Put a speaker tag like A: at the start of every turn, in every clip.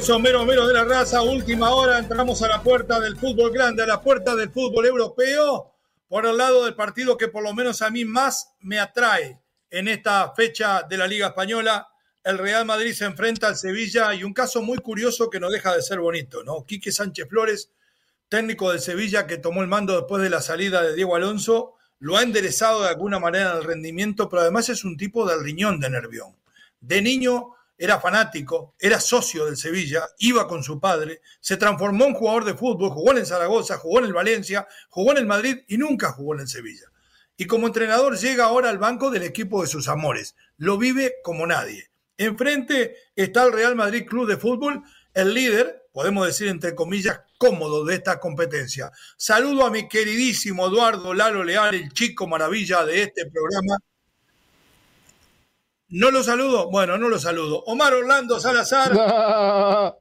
A: Eso, mero, mero de la raza, última hora, entramos a la puerta del fútbol grande, a la puerta del fútbol europeo, por el lado del partido que por lo menos a mí más me atrae en esta fecha de la Liga Española. El Real Madrid se enfrenta al Sevilla y un caso muy curioso que no deja de ser bonito, ¿no? Quique Sánchez Flores, técnico del Sevilla que tomó el mando después de la salida de Diego Alonso, lo ha enderezado de alguna manera en el rendimiento, pero además es un tipo del riñón de Nervión. De niño era fanático, era socio del Sevilla, iba con su padre, se transformó en jugador de fútbol, jugó en Zaragoza, jugó en el Valencia, jugó en el Madrid y nunca jugó en el Sevilla. Y como entrenador llega ahora al banco del equipo de sus amores. Lo vive como nadie. Enfrente está el Real Madrid Club de Fútbol, el líder, podemos decir entre comillas, cómodo de esta competencia. Saludo a mi queridísimo Eduardo Lalo Leal, el chico maravilla de este programa ¿No lo saludo? Bueno, no lo saludo. Omar Orlando Salazar.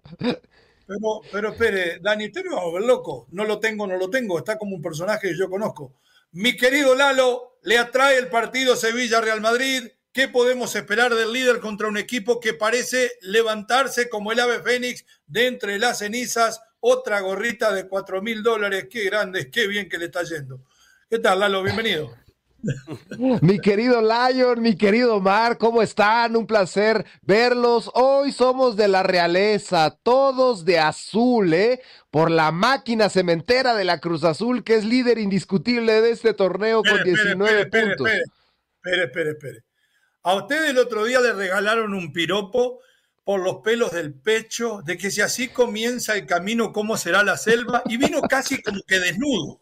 A: Pero, pero espere, Dani, usted me va a volver loco. No lo tengo, no lo tengo. Está como un personaje que yo conozco. Mi querido Lalo, le atrae el partido Sevilla-Real Madrid. ¿Qué podemos esperar del líder contra un equipo que parece levantarse como el ave fénix de entre las cenizas? Otra gorrita de cuatro mil dólares. Qué grande, qué bien que le está yendo. ¿Qué tal, Lalo? Bienvenido.
B: Mi querido Lion, mi querido Mar, ¿cómo están? Un placer verlos. Hoy somos de la realeza, todos de azul, ¿eh? Por la máquina cementera de la Cruz Azul, que es líder indiscutible de este torneo con 19 puntos.
A: Espere, espere, espere. A usted el otro día le regalaron un piropo por los pelos del pecho, de que si así comienza el camino, ¿cómo será la selva? Y vino casi como que desnudo.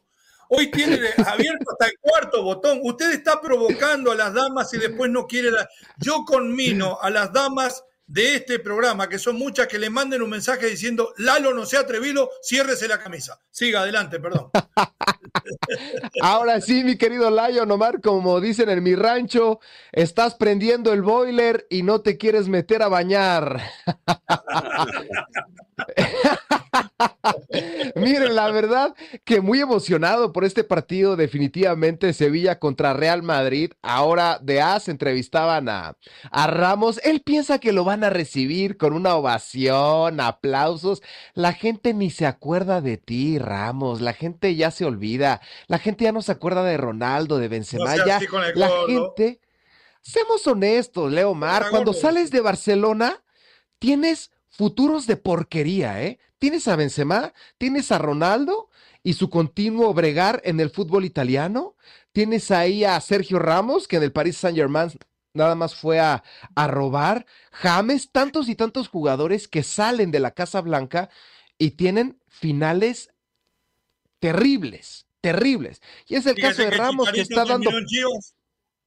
A: Hoy tiene abierto hasta el cuarto botón. Usted está provocando a las damas y después no quiere. La... Yo conmino a las damas de este programa, que son muchas, que le manden un mensaje diciendo, Lalo no se ha atrevido, ciérrese la camisa. Siga adelante, perdón.
B: Ahora sí, mi querido Lion Omar, como dicen en mi rancho, estás prendiendo el boiler y no te quieres meter a bañar. Miren, la verdad que muy emocionado por este partido, definitivamente Sevilla contra Real Madrid. Ahora de As entrevistaban a, a Ramos. Él piensa que lo van a recibir con una ovación, aplausos. La gente ni se acuerda de ti, Ramos. La gente ya se olvida. La gente ya no se acuerda de Ronaldo, de Benzema. ya, la gente. Seamos honestos, Leo Mar. Cuando sales de Barcelona, tienes futuros de porquería, ¿eh? Tienes a Benzema, tienes a Ronaldo y su continuo bregar en el fútbol italiano. Tienes ahí a Sergio Ramos, que en el Paris Saint-Germain nada más fue a, a, robar. James, tantos y tantos jugadores que salen de la Casa Blanca y tienen finales terribles, terribles. Y es el caso de Ramos que está dando.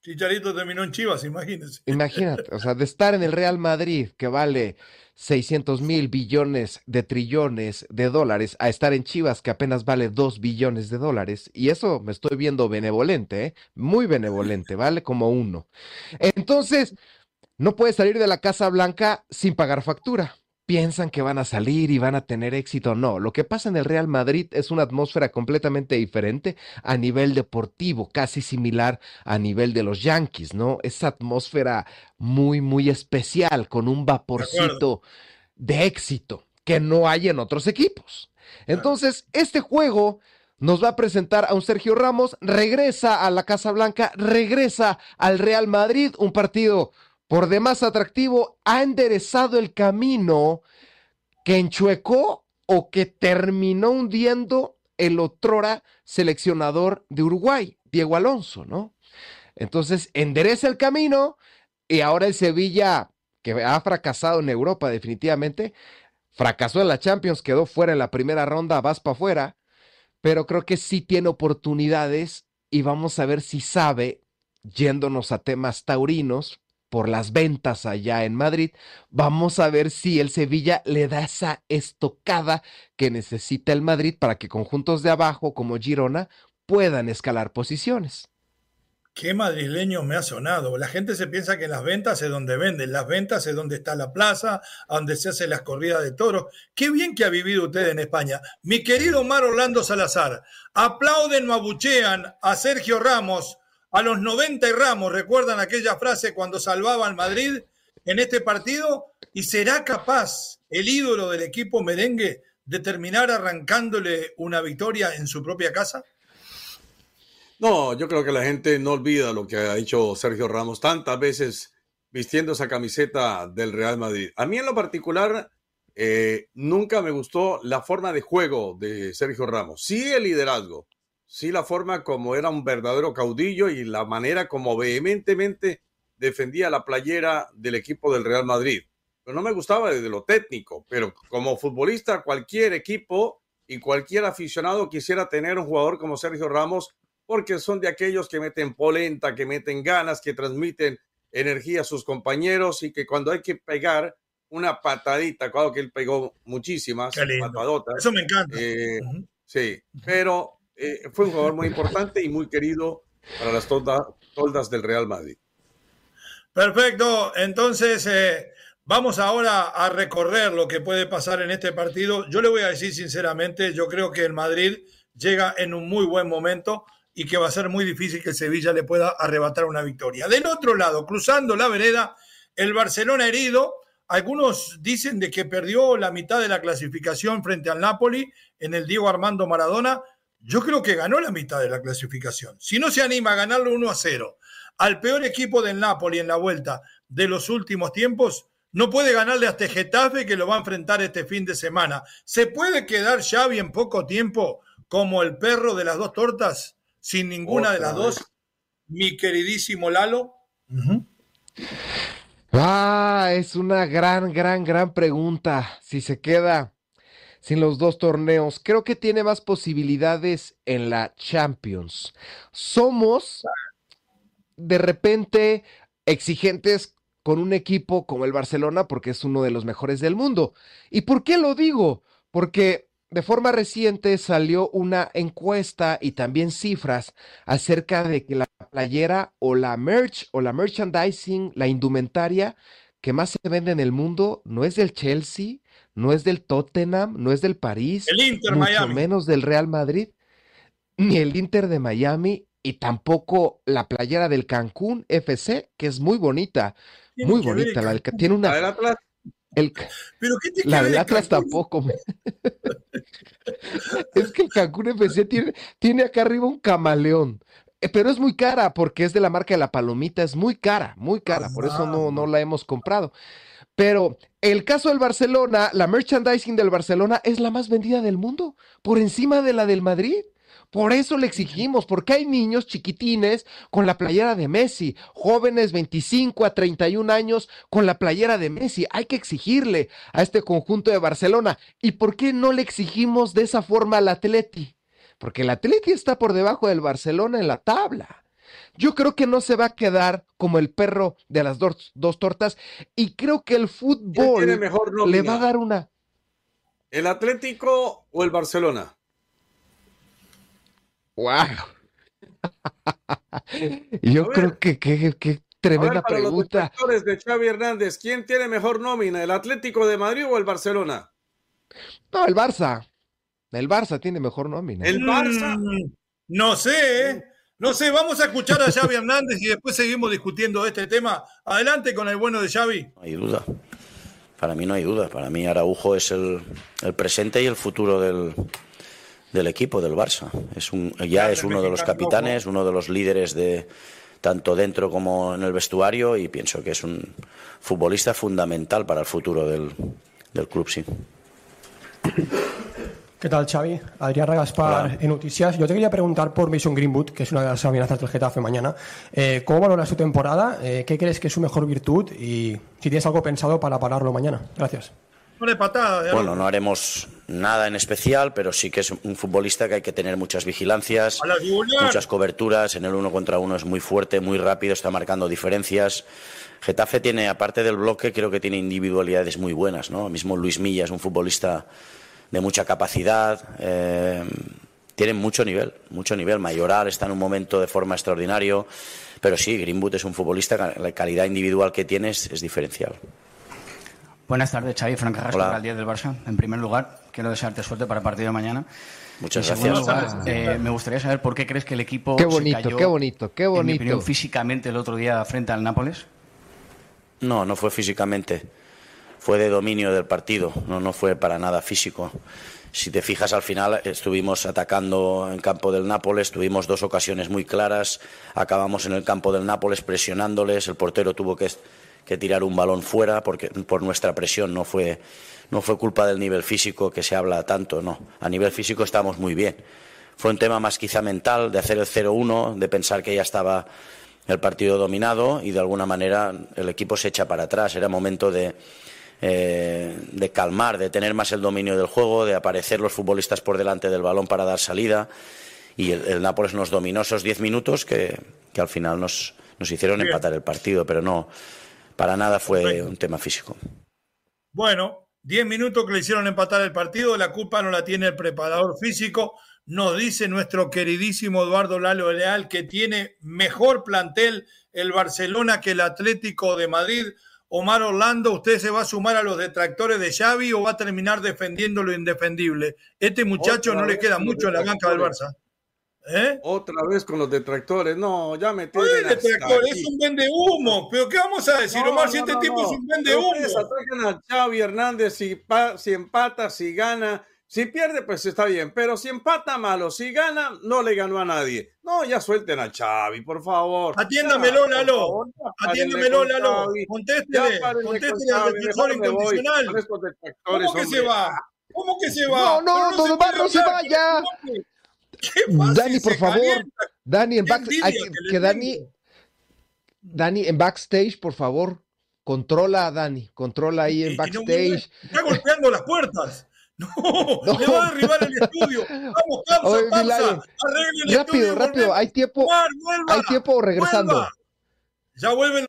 A: Chicharito terminó en Chivas, imagínense.
B: Imagínate, o sea, de estar en el Real Madrid, que vale 600 mil billones de trillones de dólares a estar en Chivas que apenas vale 2 billones de dólares. Y eso me estoy viendo benevolente, ¿eh? muy benevolente, vale como uno. Entonces, no puedes salir de la Casa Blanca sin pagar factura piensan que van a salir y van a tener éxito. No, lo que pasa en el Real Madrid es una atmósfera completamente diferente a nivel deportivo, casi similar a nivel de los Yankees, ¿no? Esa atmósfera muy, muy especial, con un vaporcito de, éxito que no hay en otros equipos. Entonces, este juego nos va a presentar a un Sergio Ramos, regresa a la Casa Blanca, regresa al Real Madrid, un partido por demás atractivo, ha enderezado el camino que enchuecó o que terminó hundiendo el otrora seleccionador de Uruguay, Diego Alonso, ¿no? Entonces, endereza el camino Y ahora el Sevilla, que ha fracasado en Europa definitivamente, fracasó en la Champions, quedó fuera en la primera ronda, vas para afuera, pero creo que sí tiene oportunidades y vamos a ver si sabe, yéndonos a temas taurinos, por las ventas allá en Madrid, vamos a ver si el Sevilla le da esa estocada que necesita el Madrid para que conjuntos de abajo como Girona puedan escalar posiciones.
A: Qué madrileño me ha sonado. La gente se piensa que las ventas es donde venden, las ventas es donde está la plaza, donde se hacen las corridas de toros. Qué bien que ha vivido usted en España. Mi querido Omar Orlando Salazar, aplauden o abuchean a Sergio Ramos a los 90 y Ramos. ¿Recuerdan aquella frase cuando salvaba al Madrid en este partido? ¿Y será capaz el ídolo del equipo merengue de terminar arrancándole una victoria en su propia casa?
C: No, yo creo que la gente no olvida lo que ha hecho Sergio Ramos tantas veces vistiendo esa camiseta del Real Madrid. A mí en lo particular eh, nunca me gustó la forma de juego de Sergio Ramos. Sí el liderazgo, sí la forma como era un verdadero caudillo y la manera como vehementemente defendía la playera del equipo del Real Madrid. Pero no me gustaba desde lo técnico, pero como futbolista cualquier equipo y cualquier aficionado quisiera tener un jugador como Sergio Ramos porque son de aquellos que meten polenta, que meten ganas, que transmiten energía a sus compañeros y que cuando hay que pegar una patadita, claro que él pegó muchísimas patadotas.
A: Eso me encanta.
C: Eh, sí, pero eh, fue un jugador muy importante y muy querido para las toldas del Real Madrid.
A: Perfecto, entonces eh, vamos ahora a recorrer lo que puede pasar en este partido. Yo le voy a decir sinceramente, yo creo que el Madrid llega en un muy buen momento y que va a ser muy difícil que Sevilla le pueda arrebatar una victoria. Del otro lado, cruzando la vereda, el Barcelona herido. Algunos dicen de que perdió la mitad de la clasificación frente al Napoli en el Diego Armando Maradona. Yo creo que ganó la mitad de la clasificación. Si no se anima a ganarlo 1 a 0 al peor equipo del Napoli en la vuelta de los últimos tiempos, no puede ganarle a este Getafe que lo va a enfrentar este fin de semana. ¿Se puede quedar Xavi en poco tiempo como el perro de las dos tortas? sin ninguna de las dos, mi queridísimo Lalo?
B: Ah, es una gran, gran, gran pregunta. Si se queda sin los dos torneos, creo que tiene más posibilidades en la Champions. Somos de repente exigentes con un equipo como el Barcelona porque es uno de los mejores del mundo. ¿Y por qué lo digo? Porque de forma reciente salió una encuesta y también cifras acerca de que la playera o la merch o la merchandising, la indumentaria que más se vende en el mundo no es del Chelsea, no es del Tottenham, no es del París, mucho menos del Real Madrid, ni el Inter de Miami y tampoco la playera del Cancún FC, que es muy bonita, muy bonita, la que tiene una el,
A: ¿Pero
B: la del Atlas tampoco. es que el Cancún FC tiene, tiene acá arriba un camaleón. Eh, pero es muy cara porque es de la marca de la palomita, es muy cara, muy cara, por eso no, no la hemos comprado. Pero el caso del Barcelona, la merchandising del Barcelona es la más vendida del mundo, por encima de la del Madrid. Por eso le exigimos, porque hay niños chiquitines con la playera de Messi, jóvenes 25 a 31 años con la playera de Messi. Hay que exigirle a este conjunto de Barcelona. ¿Y por qué no le exigimos de esa forma al Atleti? Porque el Atleti está por debajo del Barcelona en la tabla. Yo creo que no se va a quedar como el perro de las dos, tortas y creo que el fútbol le va a dar una...
C: ¿El Atlético o el Barcelona?
B: ¡Wow! Yo creo que qué tremenda pregunta.
C: Los de Xavi Hernández, ¿quién tiene mejor nómina, el Atlético de Madrid o el Barcelona?
B: No, el Barça. El Barça tiene mejor nómina.
C: El Barça. Mm,
A: no sé, ¿eh? No sé, vamos a escuchar a Xavi Hernández y después seguimos discutiendo este tema. Adelante con el bueno de Xavi.
D: No hay duda. Para mí no hay duda. Para mí Araujo es el presente y el futuro del, del equipo del Barça. Es un, ya es uno de los capitanes, uno de los líderes de tanto dentro como en el vestuario y pienso que es un futbolista fundamental para el futuro del, del club, sí.
E: ¿Qué tal, Xavi? Adrián Ragaspar en Noticias. Yo te quería preguntar por Mason Greenwood, que es una de las amenazas del Getafe mañana. Eh, ¿Cómo valora su temporada? Eh, ¿Qué crees que es su mejor virtud? Y si tienes algo pensado para pararlo mañana. Gracias.
D: bueno, no haremos nada en especial, pero sí que es un futbolista que hay que tener muchas vigilancias, muchas coberturas. En el uno contra uno es muy fuerte, muy rápido, está marcando diferencias. Getafe tiene, aparte del bloque, creo que tiene individualidades muy buenas. ¿no? El mismo Luis Milla es un futbolista de mucha capacidad. Eh, tienen mucho nivel, mucho nivel. Mayoral está en un momento de forma extraordinario, pero sí, Greenwood es un futbolista, la calidad individual que tiene es, diferencial.
F: Buenas tardes, Xavi. Frank Carrasco, al día del Barça. En primer lugar, quiero desearte suerte para el partido de mañana.
D: Muchas gracias.
F: Eh, me gustaría saber por qué crees que el equipo
B: qué bonito, se cayó, qué bonito, qué bonito.
F: físicamente el otro día frente al Nápoles.
D: No, no fue físicamente fue de dominio del partido, no, fue para nada físico. Si te fijas al final estuvimos atacando en campo del Nápoles, tuvimos dos ocasiones muy claras, acabamos en el campo del Nápoles presionándoles, el portero tuvo que, que tirar un balón fuera porque por nuestra presión no fue no fue culpa del nivel físico que se habla tanto, no. A nivel físico estamos muy bien. Fue un tema más quizá mental de hacer el 0-1, de pensar que ya estaba el partido dominado y de alguna manera el equipo se echa para atrás. Era momento de, eh, de calmar, de tener más el dominio del juego, de aparecer los futbolistas por delante del balón para dar salida. Y el, Nápoles nos dominó esos 10 minutos que, al final nos, nos hicieron empatar el partido, pero no, para nada fue un tema físico.
A: Bueno, 10 minutos que le hicieron empatar el partido, la culpa no la tiene el preparador físico. Nos dice nuestro queridísimo Eduardo Lalo Leal que tiene mejor plantel el Barcelona que el Atlético de Madrid. Omar Orlando, ¿usted se va a sumar a los detractores de Xavi o va a terminar defendiendo lo indefendible? Este muchacho no le queda mucho en la banca del Barça.
C: ¿Eh? Otra vez con los detractores. No, ya me tienen
A: es detractor, es un vende humo. Pero ¿qué vamos a decir, Omar, si este tipo es un vende humo?
C: atacan a Xavi Hernández si, si empata, si gana. Si pierde, pues está bien, pero si empata malo, si gana, no le ganó a nadie. No, ya suelten a Xavi, por favor.
A: Atiéndamelo, Lalo. Atiéndamelo, Lalo. Contéstele, contéstele al defensor incondicional. ¿Cómo que se va? ¿Cómo que se va?
B: No, no, no, no se vaya. Dani, por favor. Dani, en backstage. que, Dani, Dani, en backstage, por favor. Controla a Dani, controla ahí en backstage.
A: está golpeando las puertas. No, le va a derribar el estudio. Vamos, pausa, pausa.
B: el rápido, rápido. Hay tiempo. hay tiempo regresando.
A: Ya vuelven.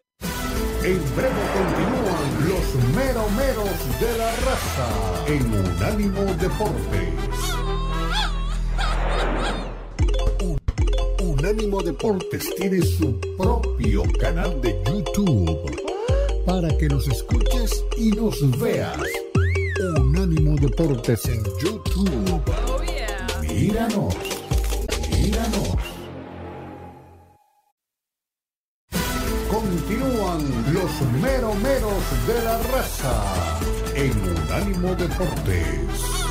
G: En breve continúan los meromeros de la raza en Unánimo Deportes. Unánimo Deportes tiene su propio canal de YouTube para que nos escuches y nos veas Unánimo Deportes en YouTube. Míranos, míranos. Continúan los meromeros de la raza en Unánimo Deportes.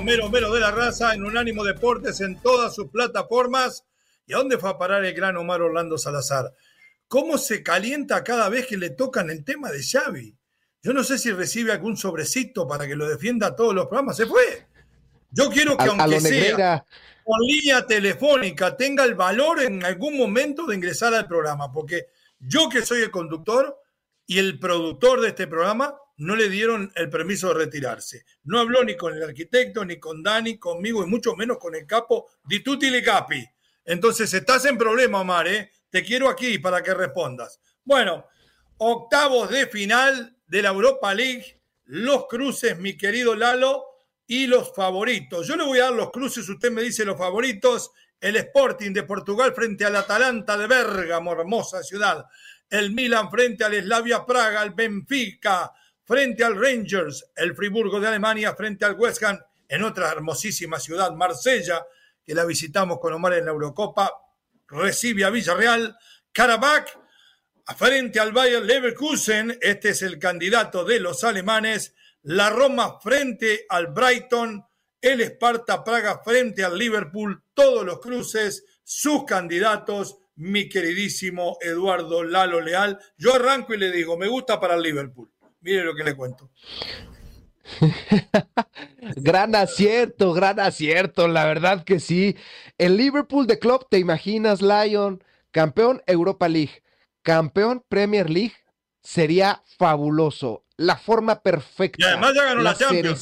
A: Mero mero de la raza, en Unánimo Deportes, en todas sus plataformas. ¿Y a dónde fue a parar el gran Omar Orlando Salazar? ¿Cómo se calienta cada vez que le tocan el tema de Xavi? Yo no sé si recibe algún sobrecito para que lo defienda a todos los programas. Se fue. Yo quiero que, aunque sea con línea telefónica, tenga el valor en algún momento de ingresar al programa, porque yo que soy el conductor y el productor de este programa, no le dieron el permiso de retirarse. No habló ni con el arquitecto, ni con Dani, conmigo, y mucho menos con el capo di tutti capi. Entonces estás en problema, Omar, ¿eh? Te quiero aquí para que respondas. Bueno, octavos de final de la Europa League, los cruces, mi querido Lalo, y los favoritos. Yo le voy a dar los cruces, usted me dice los favoritos. El Sporting de Portugal frente al Atalanta de Bérgamo, hermosa ciudad. El Milan frente al Slavia Praga, el Benfica, frente al Rangers, el Friburgo de Alemania frente al West Ham en otra hermosísima ciudad, Marsella, que la visitamos con Omar en la Eurocopa, recibe a Villarreal, Karabakh frente al Bayern Leverkusen, este es el candidato de los alemanes, la Roma frente al Brighton, el Sparta Praga frente al Liverpool, todos los cruces, sus candidatos, mi queridísimo Eduardo Lalo Leal. Yo arranco y le digo, me gusta para el Liverpool. Mire lo que le cuento.
B: gran acierto, gran acierto, la verdad que sí. El Liverpool de Club, ¿te imaginas, Lion? Campeón Europa League, campeón Premier League, sería fabuloso. La forma perfecta. Y
A: además ya ganó la,
B: Champions.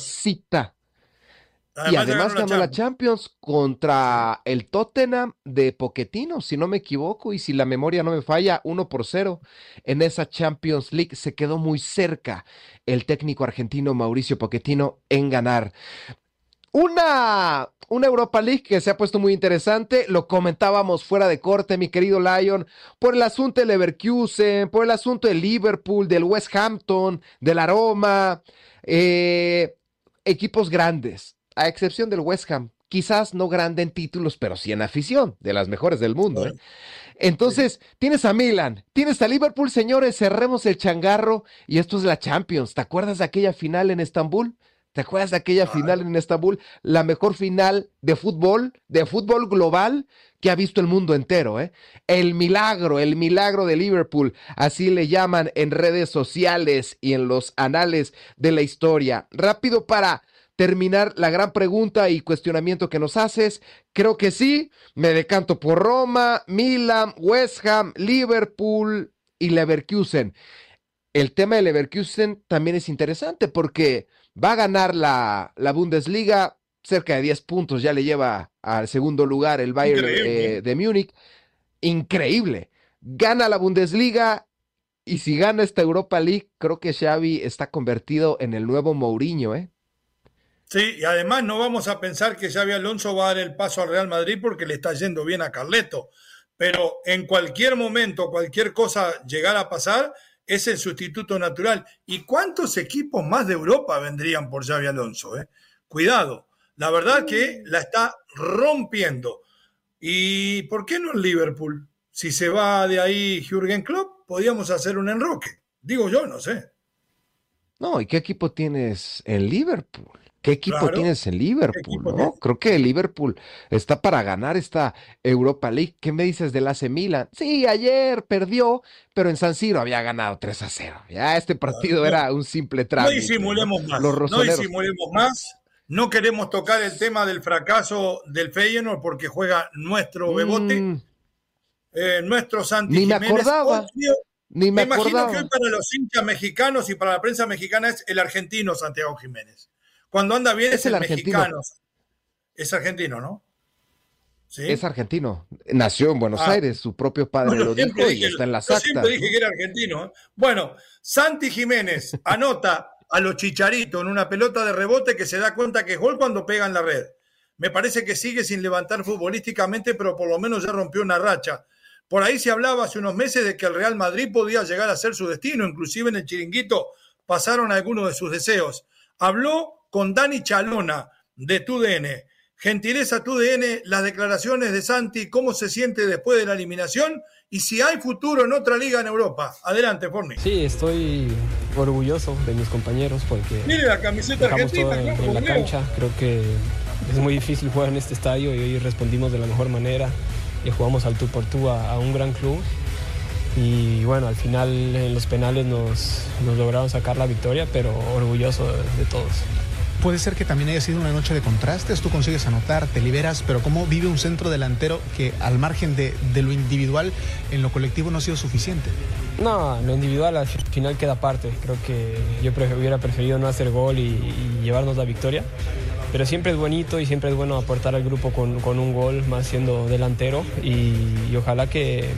B: Y además ganó la Champions contra el Tottenham de Poquetino, si no me equivoco, y si la memoria no me falla, 1 por 0 en esa Champions League. Se quedó muy cerca el técnico argentino Mauricio Poquetino en ganar. Una, una Europa League que se ha puesto muy interesante, lo comentábamos fuera de corte, mi querido Lion, por el asunto del Leverkusen, por el asunto del Liverpool, del West Hampton, del Aroma, eh, equipos grandes, a excepción del West Ham, quizás no grande en títulos, pero sí en afición, de las mejores del mundo. ¿eh? Entonces, tienes a Milan, tienes a Liverpool, señores, cerremos el changarro y esto es la Champions. ¿Te acuerdas de aquella final en Estambul? ¿Te acuerdas de aquella final en Estambul? La mejor final de fútbol, de fútbol global que ha visto el mundo entero, ¿eh? El milagro, el milagro de Liverpool, así le llaman en redes sociales y en los anales de la historia. Rápido para terminar la gran pregunta y cuestionamiento que nos haces. Creo que sí, me decanto por Roma, Milan, West Ham, Liverpool y Leverkusen. El tema de Leverkusen también es interesante porque Va a ganar la, la Bundesliga, cerca de 10 puntos ya le lleva al segundo lugar el Bayern eh, de Múnich. Increíble. Gana la Bundesliga y si gana esta Europa League, creo que Xavi está convertido en el nuevo Mourinho, ¿eh?
A: Sí, y además no vamos a pensar que Xavi Alonso va a dar el paso al Real Madrid porque le está yendo bien a Carleto. Pero en cualquier momento, cualquier cosa llegar a pasar, es el sustituto natural. ¿Y cuántos equipos más de Europa vendrían por Xavi Alonso? Eh? Cuidado, la verdad que la está rompiendo. ¿Y por qué no en Liverpool? Si se va de ahí Jürgen Klopp, podríamos hacer un enroque. Digo yo, no sé.
B: No, ¿y qué equipo tienes en Liverpool? ¿Qué equipo tienes en Liverpool? ¿no? Creo que Liverpool está para ganar esta Europa League. ¿Qué me dices del AC Milan? Sí, ayer perdió, pero en San Siro había ganado 3 a 0. Ya este partido era un simple trámite.
A: No disimulemos más. no disimulemos más. No queremos tocar el tema del fracaso del Feyenoord porque juega nuestro Bebote, mm. eh, nuestro Santi
B: Ni me acordaba. Ni me, me imagino que
A: hoy para los hinchas mexicanos y para la prensa mexicana es el argentino Santiago Jiménez. Cuando anda bien es, el, mexicano. Es argentino, ¿no?
B: ¿Sí? Es argentino. Nació en Buenos ah. Aires, su propio padre lo dijo y está en la actas.
A: siempre dije que era argentino. ¿eh? Bueno, Santi Jiménez anota a los chicharitos en una pelota de rebote que se da cuenta que es gol cuando pega en la red. Me parece que sigue sin levantar futbolísticamente, pero por lo menos ya rompió una racha. Por ahí se hablaba hace unos meses de que el Real Madrid podía llegar a ser su destino, inclusive en el chiringuito pasaron algunos de sus deseos. Habló con Dani Chalona de TUDN. Gentileza TUDN, las declaraciones de Santi, cómo se siente después de la eliminación y si hay futuro en otra liga en Europa. Adelante, Forni.
H: Sí, estoy orgulloso de mis compañeros porque
A: Mire la camiseta argentina,
H: en, la cancha. Creo que es muy difícil jugar en este estadio y hoy respondimos de la mejor manera y jugamos al tú por tú a, un gran club. Y bueno, al final en los penales nos, lograron sacar la victoria, pero orgulloso de todos.
I: Puede ser que también haya sido una noche de contrastes, tú consigues anotar, te liberas, pero ¿cómo vive un centro delantero que al margen de, lo individual, en lo colectivo no ha sido suficiente?
H: No, lo individual al final queda aparte. Creo que yo hubiera preferido no hacer gol y, llevarnos la victoria. Pero siempre es bonito y siempre es bueno aportar al grupo con, un gol, más siendo delantero. y ojalá que,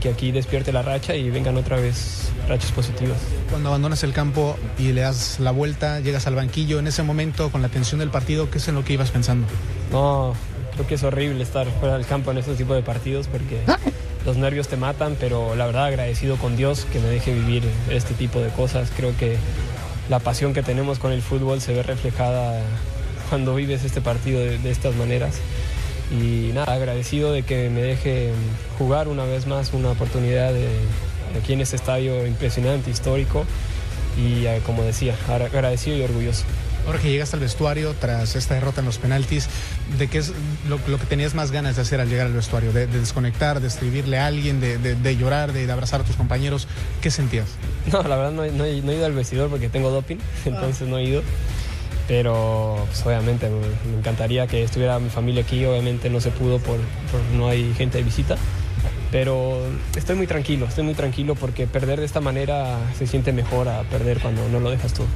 H: que aquí despierte la racha y vengan otra vez rachas positivas.
I: Cuando abandonas el campo y le das la vuelta, llegas al banquillo, en ese momento, con la tensión del partido, ¿qué es en lo que ibas pensando?
H: No, creo que es horrible estar fuera del campo en este tipo de partidos porque los nervios te matan, pero la verdad agradecido con Dios que me deje vivir este tipo de cosas. Creo que la pasión que tenemos con el fútbol se ve reflejada cuando vives este partido de, de estas maneras Y nada, agradecido de que me deje jugar una vez más una oportunidad de, aquí en este estadio impresionante, histórico. Y eh, como decía, agradecido y orgulloso.
I: Ahora que llegaste al vestuario tras esta derrota en los penaltis, ¿de qué es lo, que tenías más ganas de hacer al llegar al vestuario? ¿De, desconectar, de escribirle a alguien, de, llorar, de, abrazar a tus compañeros? ¿Qué sentías?
H: No, la verdad no, he ido al vestidor porque tengo doping, entonces no he ido. Pero pues, obviamente me, encantaría que estuviera mi familia aquí, obviamente no se pudo por, por no hay gente de visita pero estoy muy tranquilo, estoy muy tranquilo porque perder de esta manera se siente mejor a perder cuando no lo dejas todo.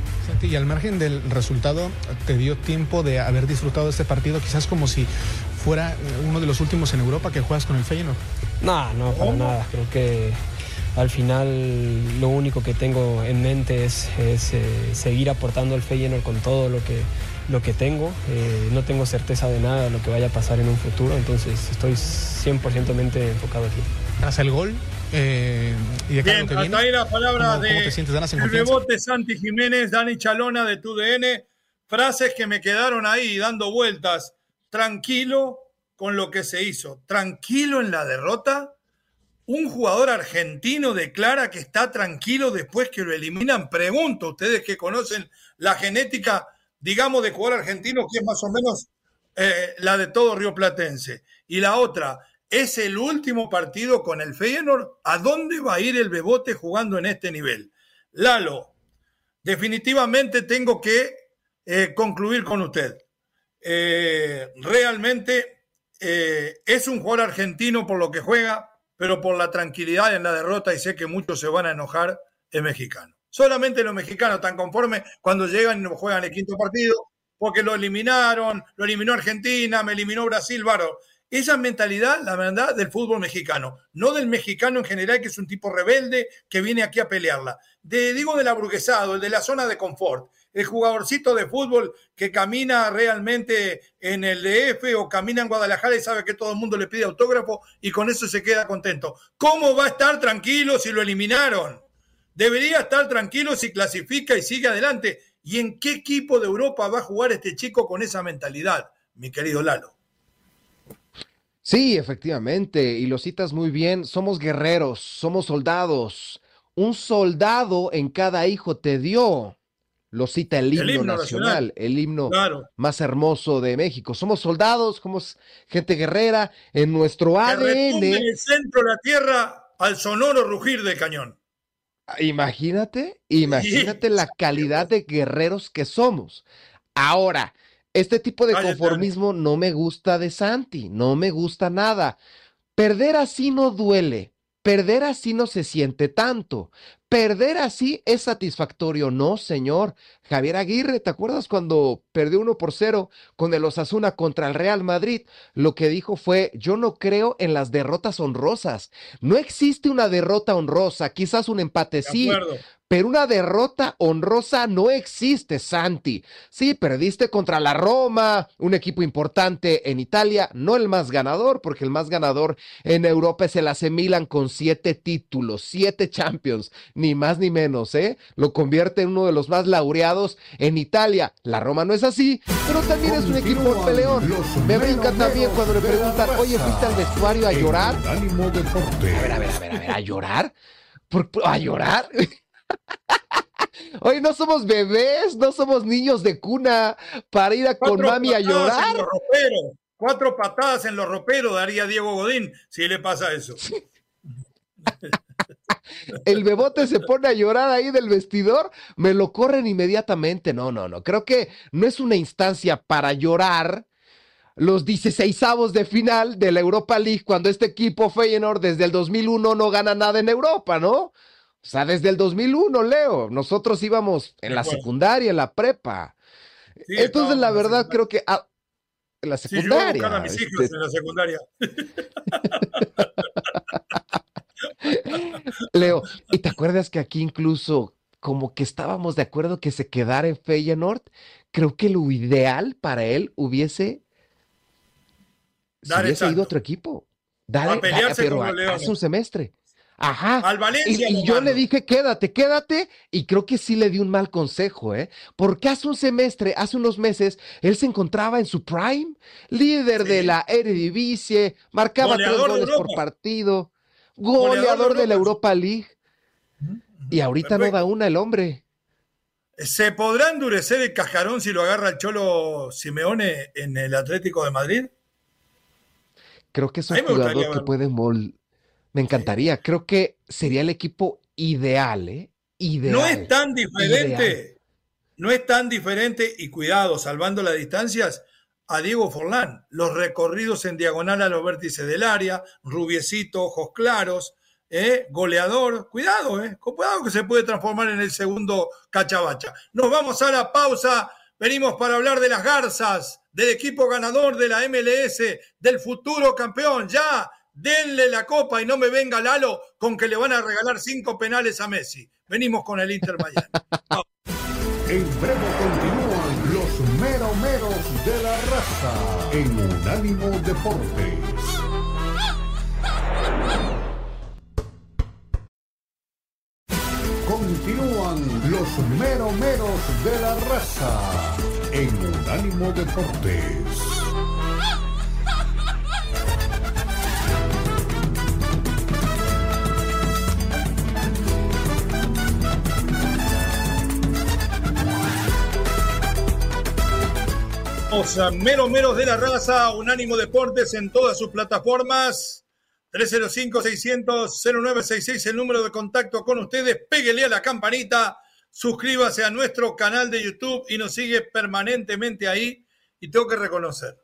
I: y al margen del resultado, ¿te dio tiempo de haber disfrutado de este partido quizás como si fuera uno de los últimos en Europa que juegas con el Feyenoord?
H: No, no, para nada. Creo que al final lo único que tengo en mente es, eh, seguir aportando al Feyenoord con todo lo que lo que tengo. Eh, no tengo certeza de nada de lo que vaya a pasar en un futuro, entonces estoy 100% enfocado aquí.
I: Tras el gol, eh,
A: y de Bien, hasta ahí la palabra de el rebote Santi Jiménez, Dani Chalona de TUDN, frases que me quedaron ahí dando vueltas. Tranquilo con lo que se hizo, tranquilo en la derrota. Un jugador argentino declara que está tranquilo después que lo eliminan. Pregunto, ustedes que conocen la genética digamos, de jugador argentino, que es más o menos eh, la de todo Río Platense. Y la otra, es el último partido con el Feyenoord. ¿A dónde va a ir el Bebote jugando en este nivel? Lalo, definitivamente tengo que eh, concluir con usted. Eh, realmente es un jugador argentino por lo que juega, pero por la tranquilidad en la derrota, y sé que muchos se van a enojar, es mexicano. Solamente los mexicanos están conformes cuando llegan y juegan el quinto partido, porque lo eliminaron, lo eliminó Argentina, me eliminó Brasil, varo. Esa mentalidad, la verdad, del fútbol mexicano, no del mexicano en general, que es un tipo rebelde que viene aquí a pelearla. De, digo del aburguesado, el de la zona de confort, el jugadorcito de fútbol que camina realmente en el DF o camina en Guadalajara y sabe que todo el mundo le pide autógrafo y con eso se queda contento. ¿Cómo va a estar tranquilo si lo eliminaron? Debería estar tranquilo si clasifica y sigue adelante. ¿Y en qué equipo de Europa va a jugar este chico con esa mentalidad, mi querido Lalo?
B: Sí, efectivamente, y lo citas muy bien, somos guerreros, somos soldados. Un soldado en cada hijo te dio. Lo cita el himno, nacional, el himno más hermoso de México. Somos soldados, somos gente guerrera en nuestro ADN.
A: En el centro de la tierra al sonoro rugir del cañón.
B: Imagínate, imagínate la calidad de guerreros que somos. Ahora, este tipo de conformismo no me gusta de Santi, no me gusta nada. Perder así no duele, perder así no se siente tanto, Perder así es satisfactorio, no, señor. Javier Aguirre, ¿te acuerdas cuando perdió uno por cero con el Osasuna contra el Real Madrid? Lo que dijo fue, yo no creo en las derrotas honrosas. No existe una derrota honrosa, quizás un empate sí, pero una derrota honrosa no existe, Santi. Sí, perdiste contra la Roma, un equipo importante en Italia, no el más ganador, porque el más ganador en Europa es el AC Milan con siete títulos, siete Champions, ni más ni menos, ¿eh? Lo convierte en uno de los más laureados en Italia. La Roma no es así, pero también es un equipo peleón. Me brinca también cuando le preguntan, oye, ¿fuiste al vestuario a llorar? A ver, a ver, a ver, a ver, ¿a llorar? ¿A llorar? Hoy no somos bebés, no somos niños de cuna para ir a con mami a llorar.
A: Cuatro patadas en los roperos daría Diego Godín si le pasa eso.
B: El bebote se pone a llorar ahí del vestidor, me lo corren inmediatamente. No, no, no. Creo que no es una instancia para llorar los 16 de final de la Europa League cuando este equipo Feyenoord desde el 2001 no gana nada en Europa, ¿no? O sea, desde el 2001, Leo, nosotros íbamos en la secundaria, en la prepa. Entonces, la verdad, creo que ah, en la secundaria. Sí, mis hijos este en la secundaria. Leo, ¿y te acuerdas que aquí incluso como que estábamos de acuerdo que se quedara en Feyenoord? Creo que lo ideal para él hubiese, si hubiese ido a otro equipo. Dale, a pelearse pero hace un semestre Ajá.
A: Al Valencia.
B: Y, yo le dije, quédate, quédate. Y creo que sí le di un mal consejo, ¿eh? Porque hace un semestre, hace unos meses, él se encontraba en su prime, líder de la Eredivisie, marcaba tres goles por partido, goleador, de, la Europa League. Y ahorita no da una el hombre.
A: ¿Se podrá endurecer el cascarón si lo agarra el Cholo Simeone en el Atlético de Madrid?
B: Creo que es un jugador que puede mol me encantaría. Creo que sería el equipo ideal, ¿eh? Ideal.
A: No es tan diferente. No es tan diferente, y cuidado, salvando las distancias, a Diego Forlán. Los recorridos en diagonal a los vértices del área, rubiecito, ojos claros, ¿eh? goleador. Cuidado, ¿eh? Cuidado que se puede transformar en el segundo cachabacha. Nos vamos a la pausa. Venimos para hablar de las garzas, del equipo ganador de la MLS, del futuro campeón. Ya denle la copa y no me venga Lalo con que le van a regalar cinco penales a Messi. Venimos con el Inter Miami.
G: en breve continúan los meromeros de la raza en Unánimo Deportes. Continúan los meromeros de la raza en Unánimo Deportes.
A: a Mero Meros de la Raza, Unánimo Deportes en todas sus plataformas. 305-600-0966, el número de contacto con ustedes. Péguele a la campanita, suscríbase a nuestro canal de YouTube y nos sigue permanentemente ahí. Y tengo que reconocer,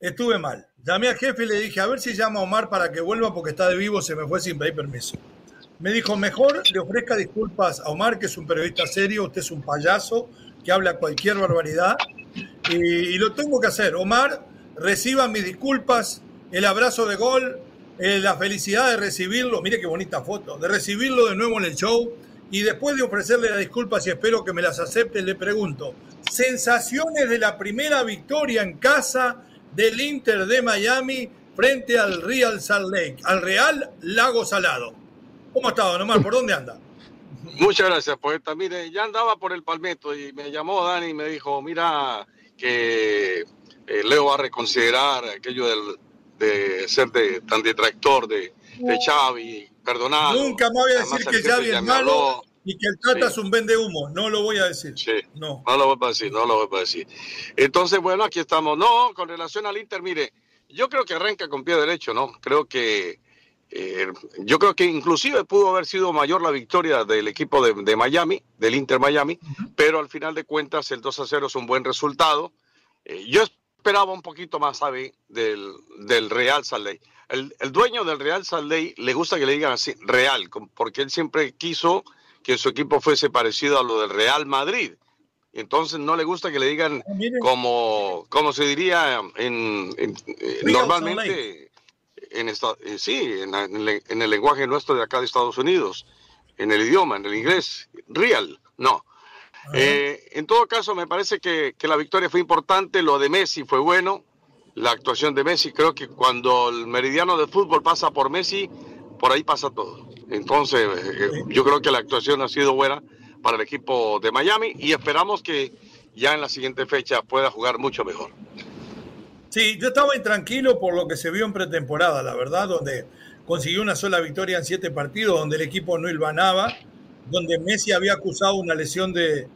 A: estuve mal. Llamé al jefe y le dije, a ver si llama a Omar para que vuelva porque está de vivo, se me fue sin pedir permiso. Me dijo, mejor le ofrezca disculpas a Omar, que es un periodista serio, usted es un payaso que habla cualquier barbaridad y, lo tengo que hacer. Omar, reciba mis disculpas, el abrazo de gol, eh, la felicidad de recibirlo, mire qué bonita foto, de recibirlo de nuevo en el show y después de ofrecerle las disculpas y espero que me las acepte, le pregunto, sensaciones de la primera victoria en casa del Inter de Miami frente al Real Salt Lake, al Real Lago Salado. ¿Cómo ha estado, Omar? ¿Por dónde anda?
C: Muchas gracias, poeta. Mire, ya andaba por el palmeto y me llamó Dani y me dijo, mira que eh, Leo va a reconsiderar aquello de ser de, tan detractor de, de Xavi, perdonado.
A: Nunca me voy a decir que Xavi es malo y que el Tata es un vende humo, no lo voy a decir.
C: Sí, no. no lo voy a decir, no lo voy a decir. Entonces, bueno, aquí estamos. No, con relación al Inter, mire, yo creo que arranca con pie derecho, ¿no? Creo que eh, yo creo que inclusive pudo haber sido mayor la victoria del equipo de, Miami, del Inter Miami, pero al final de cuentas el 2 a 0 es un buen resultado. Eh, yo esperaba un poquito más, ¿sabe? Del, del Real Salt El, el, dueño del Real Salt le gusta que le digan así, Real, porque él siempre quiso que su equipo fuese parecido a lo del Real Madrid. Entonces no le gusta que le digan ah, como, como se diría en, normalmente en esta, eh, sí, en, el, lenguaje nuestro de acá de Estados Unidos, en el idioma, en el inglés, real, no. Eh, en todo caso, me parece que, la victoria fue importante, lo de Messi fue bueno, la actuación de Messi, creo que cuando el meridiano de fútbol pasa por Messi, por ahí pasa todo. Entonces, eh, yo creo que la actuación ha sido buena para el equipo de Miami y esperamos que ya en la siguiente fecha pueda jugar mucho mejor.
A: Sí, yo estaba intranquilo por lo que se vio en pretemporada, la verdad, donde consiguió una sola victoria en siete partidos, donde el equipo no hilvanaba, donde Messi había acusado una lesión de,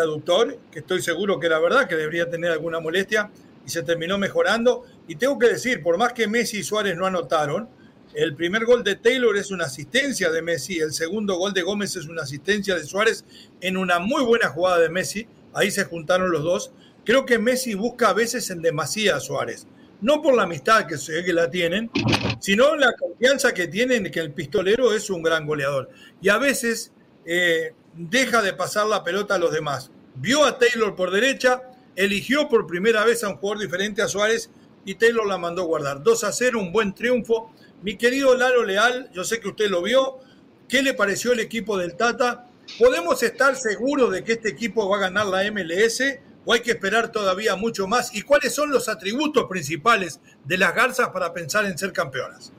A: aductor, que estoy seguro que era verdad, que debería tener alguna molestia, y se terminó mejorando. Y tengo que decir, por más que Messi y Suárez no anotaron, el primer gol de Taylor es una asistencia de Messi, el segundo gol de Gómez es una asistencia de Suárez en una muy buena jugada de Messi, ahí se juntaron los dos. Creo que Messi busca a veces en demasía a Suárez. No por la amistad que que la tienen, sino la confianza que tienen que el pistolero es un gran goleador. Y a veces eh, deja de pasar la pelota a los demás. Vio a Taylor por derecha, eligió por primera vez a un jugador diferente a Suárez y Taylor la mandó guardar. 2 a 0, un buen triunfo. Mi querido Lalo Leal, yo sé que usted lo vio. ¿Qué le pareció el equipo del Tata? ¿Podemos estar seguros de que este equipo va a ganar la MLS? o hay que esperar todavía mucho más? ¿Y cuáles son los atributos principales de las Garzas para pensar en ser campeonas?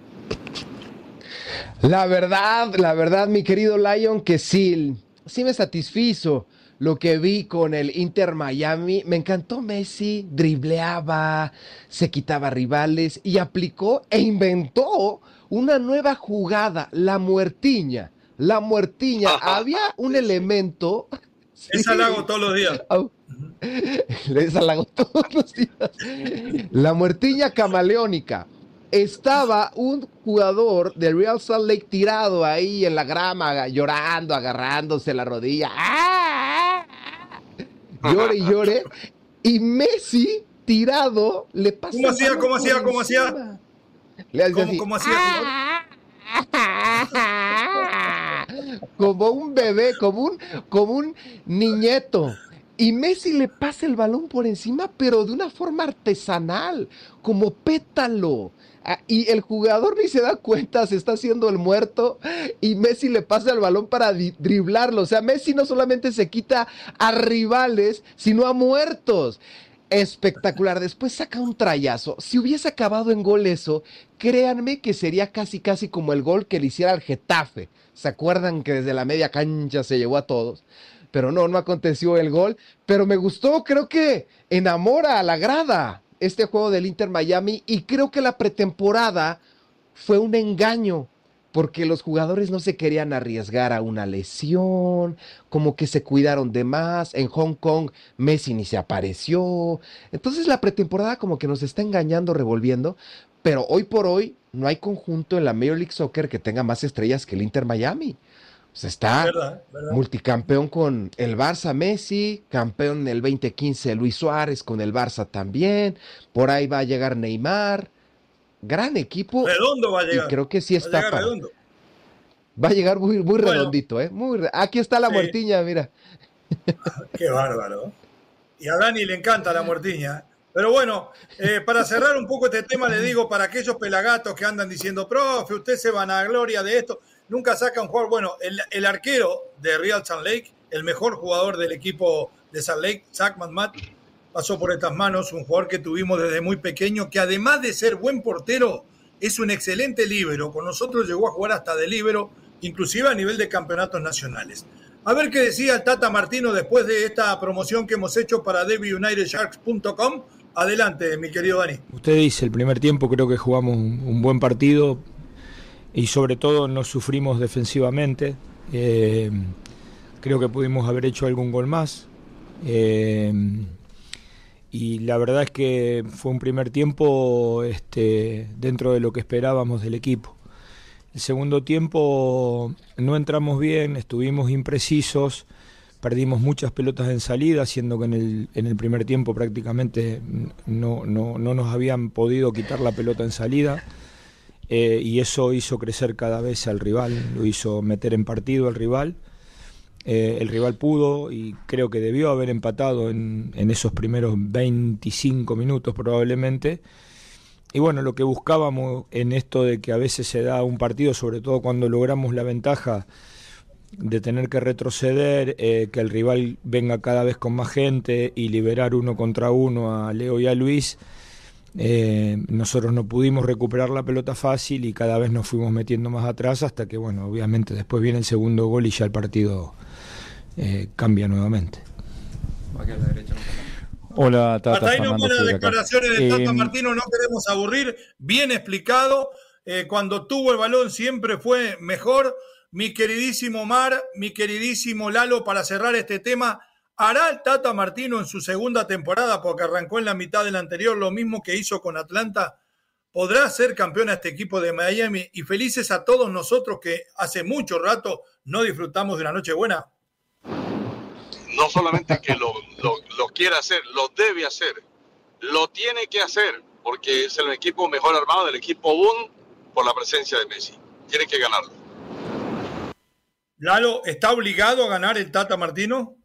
B: La verdad, la verdad, mi querido Lion, que sí, sí me satisfizo lo que vi con el Inter Miami. Me encantó Messi, dribleaba, se quitaba rivales y aplicó e inventó una nueva jugada, la muertiña. La muertiña. Había un elemento.
A: Esa la hago todos los días.
B: Esa la hago todos los días. La muertiña camaleónica estaba un jugador del Real Salt Lake tirado ahí en la grama, llorando, agarrándose la rodilla. ¡Ah! Llore y llore. Y Messi tirado le pasa.
A: ¿Cómo hacía? ¿Cómo hacía? ¿Cómo hacía?
B: Le
A: ¿Cómo, ¿Cómo hacía?
B: como un bebé, como un, como un niñeto. Y Messi le pasa el balón por encima, pero de una forma artesanal, como pétalo. Ah, y el jugador ni se da cuenta, se está haciendo el muerto y Messi le pasa el balón para driblarlo. O sea, Messi no solamente se quita a rivales, sino a muertos. Espectacular. Después saca un trayazo. Si hubiese acabado en gol eso, créanme que sería casi casi como el gol que le hiciera al Getafe. ¿Se acuerdan que desde la media cancha se llevó a todos? Pero no, no aconteció el gol. Pero me gustó, creo que enamora a la grada este juego del Inter Miami y creo que la pretemporada fue un engaño porque los jugadores no se querían arriesgar a una lesión, como que se cuidaron de más. En Hong Kong Messi ni se apareció. Entonces la pretemporada como que nos está engañando, revolviendo, pero hoy por hoy no hay conjunto en la Major League Soccer que tenga más estrellas que el Inter Miami. O sea, está multicampeón con el Barça Messi, campeón en el 2015 Luis Suárez con el Barça también. Por ahí va a llegar Neymar. Gran equipo.
A: Redondo va a llegar.
B: Y creo que sí está. Va a, va a llegar muy, muy redondito, ¿eh? Muy Aquí está la muertiña, mira.
A: Qué bárbaro. Y a Dani le encanta la muertiña. Pero bueno, eh, para cerrar un poco este tema, le digo para aquellos pelagatos que andan diciendo, profe, usted se van a gloria de esto nunca saca un jugador. Bueno, el, arquero de Real Salt Lake, el mejor jugador del equipo de Salt Lake, Zach Matt, pasó por estas manos, un jugador que tuvimos desde muy pequeño, que además de ser buen portero, es un excelente líbero. Con nosotros llegó a jugar hasta de líbero, inclusive a nivel de campeonatos nacionales. A ver qué decía Tata Martino después de esta promoción que hemos hecho para DebbieUnitedSharks.com. Adelante, mi querido Dani.
J: Usted dice, el primer tiempo creo que jugamos un buen partido, y sobre todo nos sufrimos defensivamente. Eh, creo que pudimos haber hecho algún gol más. Eh, y la verdad es que fue un primer tiempo este, dentro de lo que esperábamos del equipo. El segundo tiempo no entramos bien, estuvimos imprecisos, perdimos muchas pelotas en salida, siendo que en el, en el primer tiempo prácticamente no, no, no nos habían podido quitar la pelota en salida. Eh, y eso hizo crecer cada vez al rival, lo hizo meter en partido al rival. Eh, el rival pudo y creo que debió haber empatado en, esos primeros 25 minutos probablemente. Y bueno, lo que buscábamos en esto de que a veces se da un partido, sobre todo cuando logramos la ventaja de tener que retroceder, eh, que el rival venga cada vez con más gente y liberar uno contra uno a Leo y a Luis, eh, nosotros no pudimos recuperar la pelota fácil y cada vez nos fuimos metiendo más atrás hasta que, bueno, obviamente después viene el segundo gol y ya el partido eh, cambia nuevamente.
A: Hola, Tata. Hasta ahí no declaraciones de Tata eh, Martino, no queremos aburrir, bien explicado. cuando tuvo el balón siempre fue mejor. Mi queridísimo Mar, mi queridísimo Lalo, para cerrar este tema, ¿Hará el Tata Martino en su segunda temporada, porque arrancó en la mitad del anterior, lo mismo que hizo con Atlanta? ¿Podrá ser campeón a este equipo de Miami? Y felices a todos nosotros que hace mucho rato no disfrutamos de una noche buena.
K: No solamente que lo, lo, quiera hacer, lo debe hacer, lo tiene que hacer, porque es el equipo mejor armado del equipo Boom por la presencia de Messi. Tiene que ganarlo.
A: Lalo, ¿está obligado a ganar el Tata Martino?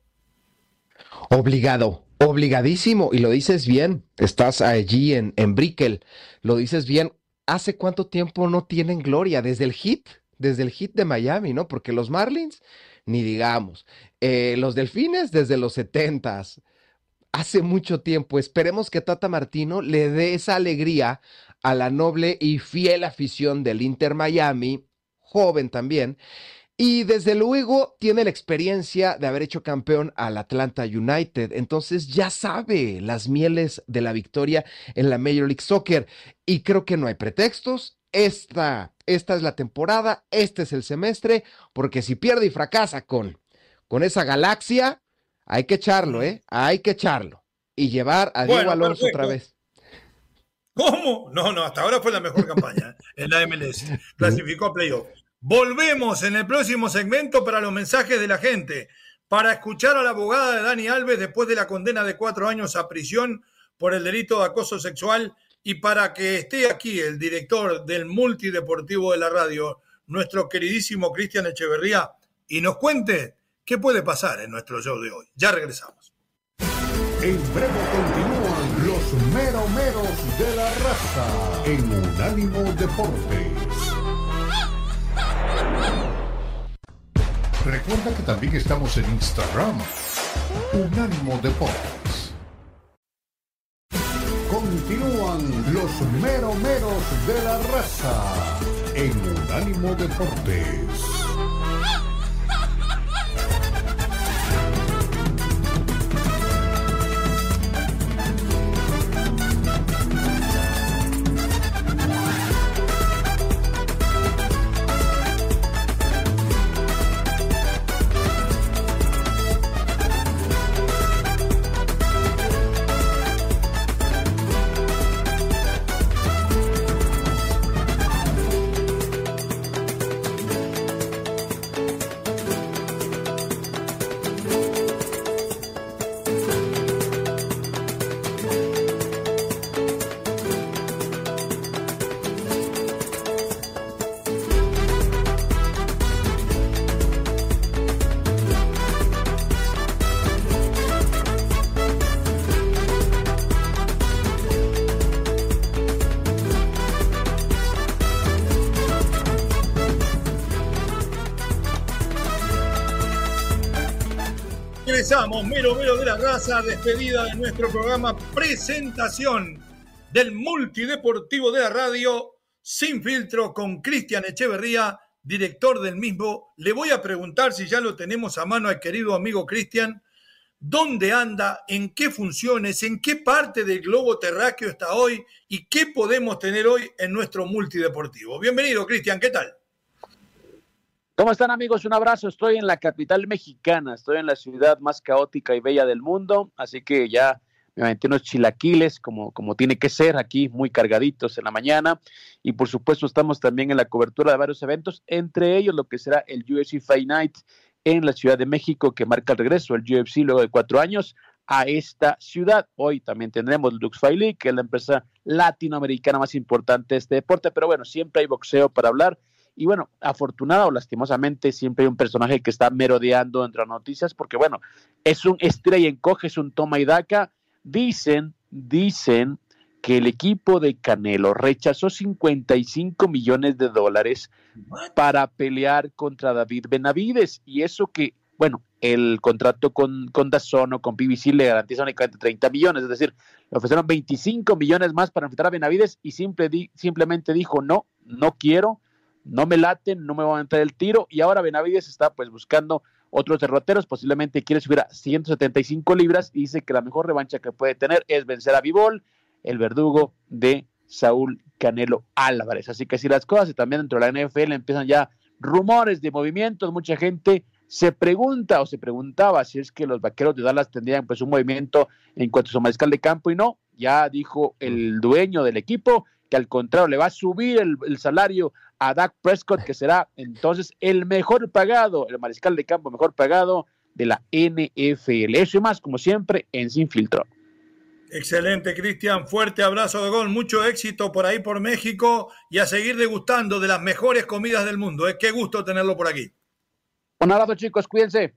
B: Obligado, obligadísimo, y lo dices bien, estás allí en, en Brickell, lo dices bien, ¿hace cuánto tiempo no tienen gloria? Desde el hit, desde el hit de Miami, ¿no? Porque los Marlins, ni digamos, eh, los Delfines desde los setentas, hace mucho tiempo, esperemos que Tata Martino le dé esa alegría a la noble y fiel afición del Inter Miami joven también. Y desde luego tiene la experiencia de haber hecho campeón al Atlanta United. Entonces ya sabe las mieles de la victoria en la Major League Soccer. Y creo que no hay pretextos. Esta, esta es la temporada, este es el semestre, porque si pierde y fracasa con, con esa galaxia, hay que echarlo, ¿eh? Hay que echarlo. Y llevar a Diego Alonso otra vez.
A: ¿Cómo? No, no, hasta ahora fue la mejor campaña en la MLS. Clasificó a playoff. Volvemos en el próximo segmento para los mensajes de la gente, para escuchar a la abogada de Dani Alves después de la condena de cuatro años a prisión por el delito de acoso sexual y para que esté aquí el director del multideportivo de la radio, nuestro queridísimo Cristian Echeverría, y nos cuente qué puede pasar en nuestro show de hoy. Ya regresamos.
G: En breve continúan los meromeros de la raza en Unánimo Deportes. Recuerda que también estamos en Instagram, Unánimo Deportes. Continúan los meromeros de la raza en Unánimo Deportes.
A: De la raza, despedida de nuestro programa, presentación del multideportivo de la radio, sin filtro, con Cristian Echeverría, director del mismo. Le voy a preguntar si ya lo tenemos a mano al querido amigo Cristian, dónde anda, en qué funciones, en qué parte del globo terráqueo está hoy y qué podemos tener hoy en nuestro multideportivo. Bienvenido, Cristian, ¿qué tal?
L: ¿Cómo están amigos? Un abrazo. Estoy en la capital mexicana, estoy en la ciudad más caótica y bella del mundo, así que ya me aventé unos chilaquiles como, como tiene que ser aquí, muy cargaditos en la mañana. Y por supuesto estamos también en la cobertura de varios eventos, entre ellos lo que será el UFC Fight Night en la Ciudad de México, que marca el regreso del UFC luego de cuatro años a esta ciudad. Hoy también tendremos Lux Fight League, que es la empresa latinoamericana más importante de este deporte, pero bueno, siempre hay boxeo para hablar y bueno, afortunada o lastimosamente, siempre hay un personaje que está merodeando entre las noticias, porque bueno, es un estrella y encoge, es un toma y daca. Dicen, dicen que el equipo de Canelo rechazó 55 millones de dólares para pelear contra David Benavides. Y eso que, bueno, el contrato con, con Dazón o con PBC le garantiza únicamente 30 millones, es decir, le ofrecieron 25 millones más para enfrentar a Benavides y simple simplemente dijo, no, no quiero, no me laten, no me van a entrar el tiro. Y ahora Benavides está pues buscando otros derroteros, posiblemente quiere subir a 175 libras y dice que la mejor revancha que puede tener es vencer a Vivol, el verdugo de Saúl Canelo Álvarez. Así que si las cosas y también dentro de la NFL empiezan ya rumores de movimientos, mucha gente se pregunta o se preguntaba si es que los vaqueros de Dallas tendrían pues un movimiento en cuanto a su mariscal de campo. Y no, ya dijo el dueño del equipo que al contrario le va a subir el, el salario a Dak Prescott, que será entonces el mejor pagado, el mariscal de campo mejor pagado de la NFL. Eso y más, como siempre, en Sin Filtro.
A: Excelente, Cristian. Fuerte abrazo de gol. Mucho éxito por ahí, por México. Y a seguir degustando de las mejores comidas del mundo. ¿eh? Qué gusto tenerlo por aquí.
L: Un abrazo, chicos. Cuídense.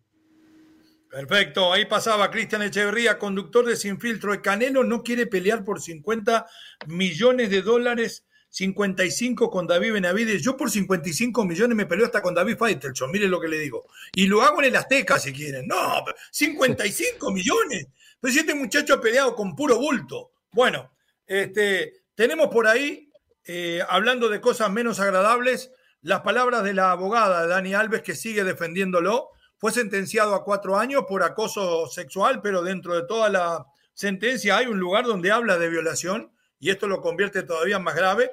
A: Perfecto. Ahí pasaba Cristian Echeverría, conductor de Sin Filtro. El Canelo no quiere pelear por 50 millones de dólares 55 con David Benavides. Yo por 55 millones me peleo hasta con David Faitelson, mire lo que le digo. Y lo hago en el Azteca si quieren. No, 55 millones. Pues este muchacho ha peleado con puro bulto. Bueno, este, tenemos por ahí, eh, hablando de cosas menos agradables, las palabras de la abogada Dani Alves que sigue defendiéndolo. Fue sentenciado a cuatro años por acoso sexual, pero dentro de toda la sentencia hay un lugar donde habla de violación y esto lo convierte todavía más grave,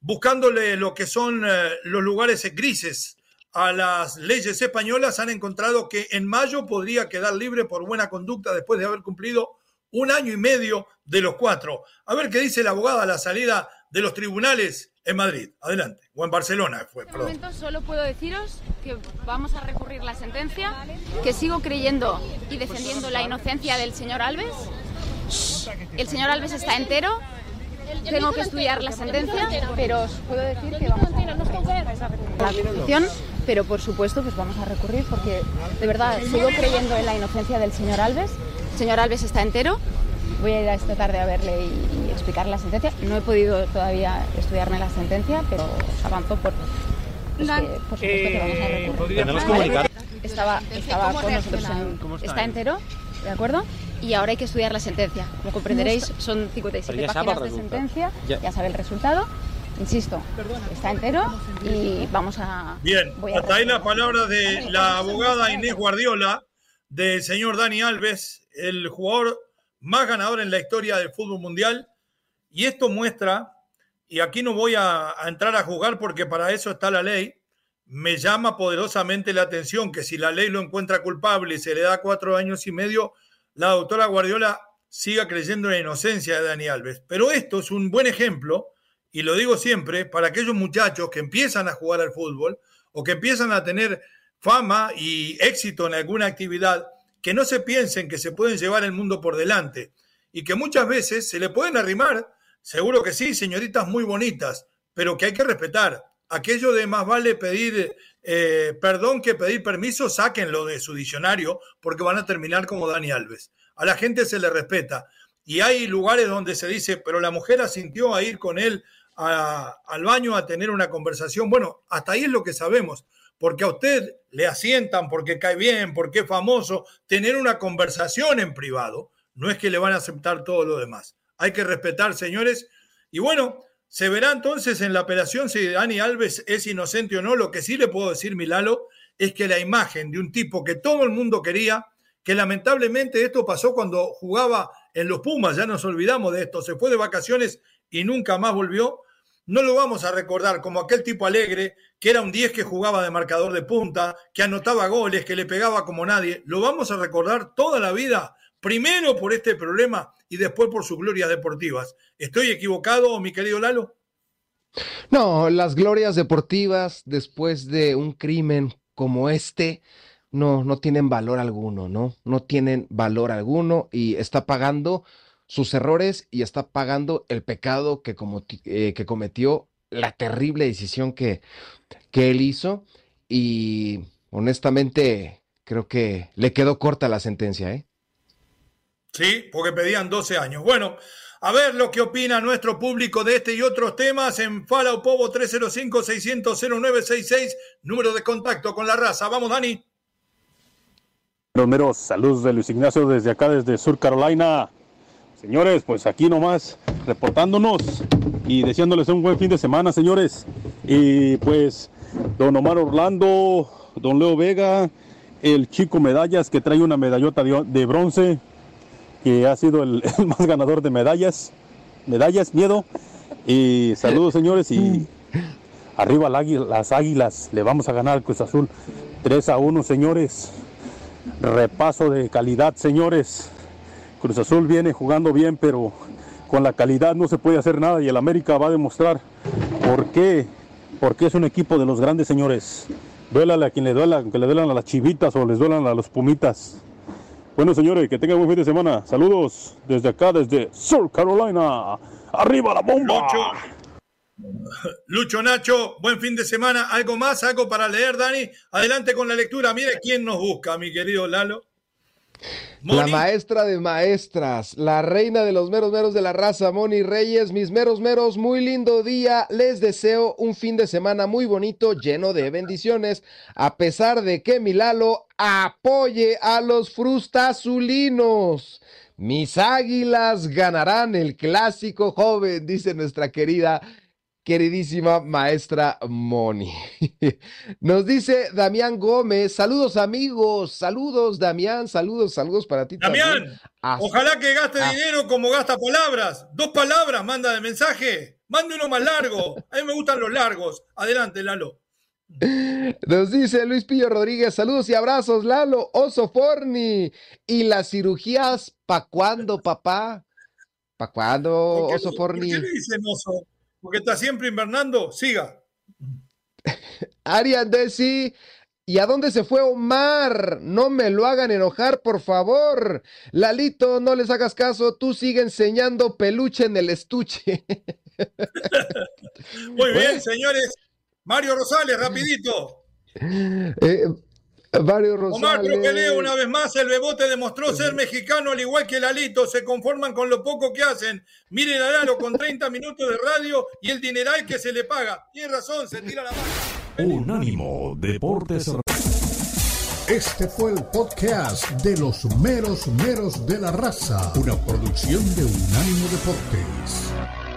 A: buscándole lo que son eh, los lugares grises a las leyes españolas, han encontrado que en mayo podría quedar libre por buena conducta después de haber cumplido un año y medio de los cuatro. A ver qué dice la abogada a la salida de los tribunales en Madrid. Adelante. O en Barcelona fue.
M: En este momento solo puedo deciros que vamos a recurrir la sentencia, que sigo creyendo y defendiendo la inocencia del señor Alves. El señor Alves está entero. Tengo que estudiar la sentencia, pero os puedo decir que vamos a la petición, pero por supuesto pues vamos a recurrir porque de verdad sigo creyendo en la inocencia del señor Alves. El señor Alves está entero. Voy a ir a esta tarde a verle y, y explicarle la sentencia. No he podido todavía estudiarme la sentencia, pero os avanzo por, pues que, por supuesto que vamos a recurrir.
N: Tenemos comunicar.
M: Estaba, estaba con nosotros en- está entero, ¿de acuerdo? Y ahora hay que estudiar la sentencia. Como comprenderéis, son 57
N: Pero ya sabe
M: páginas de sentencia,
N: Ya.
M: ya sabe el resultado. Insisto, está entero y vamos a...
A: Bien,
M: voy a
A: hasta ahí la palabra de la abogada Inés Guardiola, del señor Dani Alves, el jugador más ganador en la historia del fútbol mundial. Y esto muestra, y aquí no voy a, a entrar a jugar porque para eso está la ley, me llama poderosamente la atención que si la ley lo encuentra culpable y se le da cuatro años y medio, la doctora Guardiola siga creyendo en la inocencia de Dani Alves. Pero esto es un buen ejemplo, y lo digo siempre, para aquellos muchachos que empiezan a jugar al fútbol o que empiezan a tener fama y éxito en alguna actividad, que no se piensen que se pueden llevar el mundo por delante y que muchas veces se le pueden arrimar, seguro que sí, señoritas muy bonitas, pero que hay que respetar. Aquello de más vale pedir eh, perdón que pedir permiso, sáquenlo de su diccionario porque van a terminar como Dani Alves. A la gente se le respeta. Y hay lugares donde se dice, pero la mujer asintió a ir con él al baño a tener una conversación. Bueno, hasta ahí es lo que sabemos. Porque a usted le asientan, porque cae bien, porque es famoso, tener una conversación en privado. No es que le van a aceptar todo lo demás. Hay que respetar, señores. Y bueno, se verá entonces en la apelación si Dani Alves es inocente o no. Lo que sí le puedo decir, Milalo, es que la imagen de un tipo que todo el mundo quería, que lamentablemente esto pasó cuando jugaba en los Pumas, ya nos olvidamos de esto, se fue de vacaciones y nunca más volvió, no lo vamos a recordar como aquel tipo alegre, que era un 10 que jugaba de marcador de punta, que anotaba goles, que le pegaba como nadie, lo vamos a recordar toda la vida, primero por este problema y después por sus glorias deportivas. ¿Estoy equivocado, mi querido Lalo?
B: No, las glorias deportivas después de un crimen como este no, no tienen valor alguno, ¿no? No tienen valor alguno y está pagando sus errores y está pagando el pecado que, eh, que cometió, la terrible decisión que, que él hizo y honestamente creo que le quedó corta la sentencia, ¿eh?
A: Sí, porque pedían 12 años. Bueno, a ver lo que opina nuestro público de este y otros temas en Fala Povo 305-600-0966, número de contacto con la raza. Vamos, Dani.
O: Romero, saludos de Luis Ignacio desde acá, desde Sur Carolina. Señores, pues aquí nomás reportándonos y deseándoles un buen fin de semana, señores. Y pues, don Omar Orlando, don Leo Vega, el chico medallas que trae una medallota de bronce, que ha sido el, más ganador de medallas. Medallas, miedo. Y saludos, señores. Y arriba las águilas, le vamos a ganar al Cruz Azul 3 a 1, señores. Repaso de calidad, señores. Cruz Azul viene jugando bien, pero con la calidad no se puede hacer nada y el América va a demostrar por qué, porque es un equipo de los grandes, señores. Duélale a quien le duela, que le duelan a las chivitas o les duelan a los pumitas. Bueno, señores, que tengan buen fin de semana. Saludos desde acá, desde Sur Carolina. ¡Arriba la bomba!
A: Lucho Nacho, buen fin de semana. ¿Algo más? ¿Algo para leer, Dani? Adelante con la lectura. Mire quién nos busca, mi querido Lalo.
B: La maestra de maestras, la reina de los meros meros de la raza, Moni Reyes, mis meros meros, muy lindo día. Les deseo un fin de semana muy bonito, lleno de bendiciones, a pesar de que Milalo apoye a los frustazulinos. Mis águilas ganarán el clásico joven, dice nuestra querida queridísima maestra Moni. Nos dice Damián Gómez, saludos amigos, saludos Damián, saludos, saludos para ti.
A: Damián, ojalá que gaste
B: Ah.
A: dinero como gasta palabras. Dos palabras manda de mensaje. Mande uno más largo. A mí me gustan los largos. Adelante, Lalo.
B: Nos dice Luis Pillo Rodríguez, saludos y abrazos, Lalo, Oso Forni. ¿Y las cirugías, pa' cuándo, papá? ¿Pa' cuándo,
A: ¿Por qué-
B: Oso
A: ¿Por
B: Forni?
A: qué le dicen oso? Porque está siempre invernando. Siga.
B: Arian Desi, ¿y a dónde se fue Omar? No me lo hagan enojar, por favor. Lalito, no les hagas caso, tú sigue enseñando peluche en el estuche.
A: Muy bien, señores. Mario Rosales, rapidito.
B: Eh,
A: Omar
B: Rosales.
A: Troqueleo, una vez más, el Bebote demostró ser mexicano al igual que Lalito. Se conforman con lo poco que hacen. Miren a Lalo con 30 minutos de radio y el dineral que se le paga. Tiene razón, se tira la mano.
G: Unánimo Deportes. Este fue el podcast de los meros meros de la raza, una producción de Unánimo Deportes.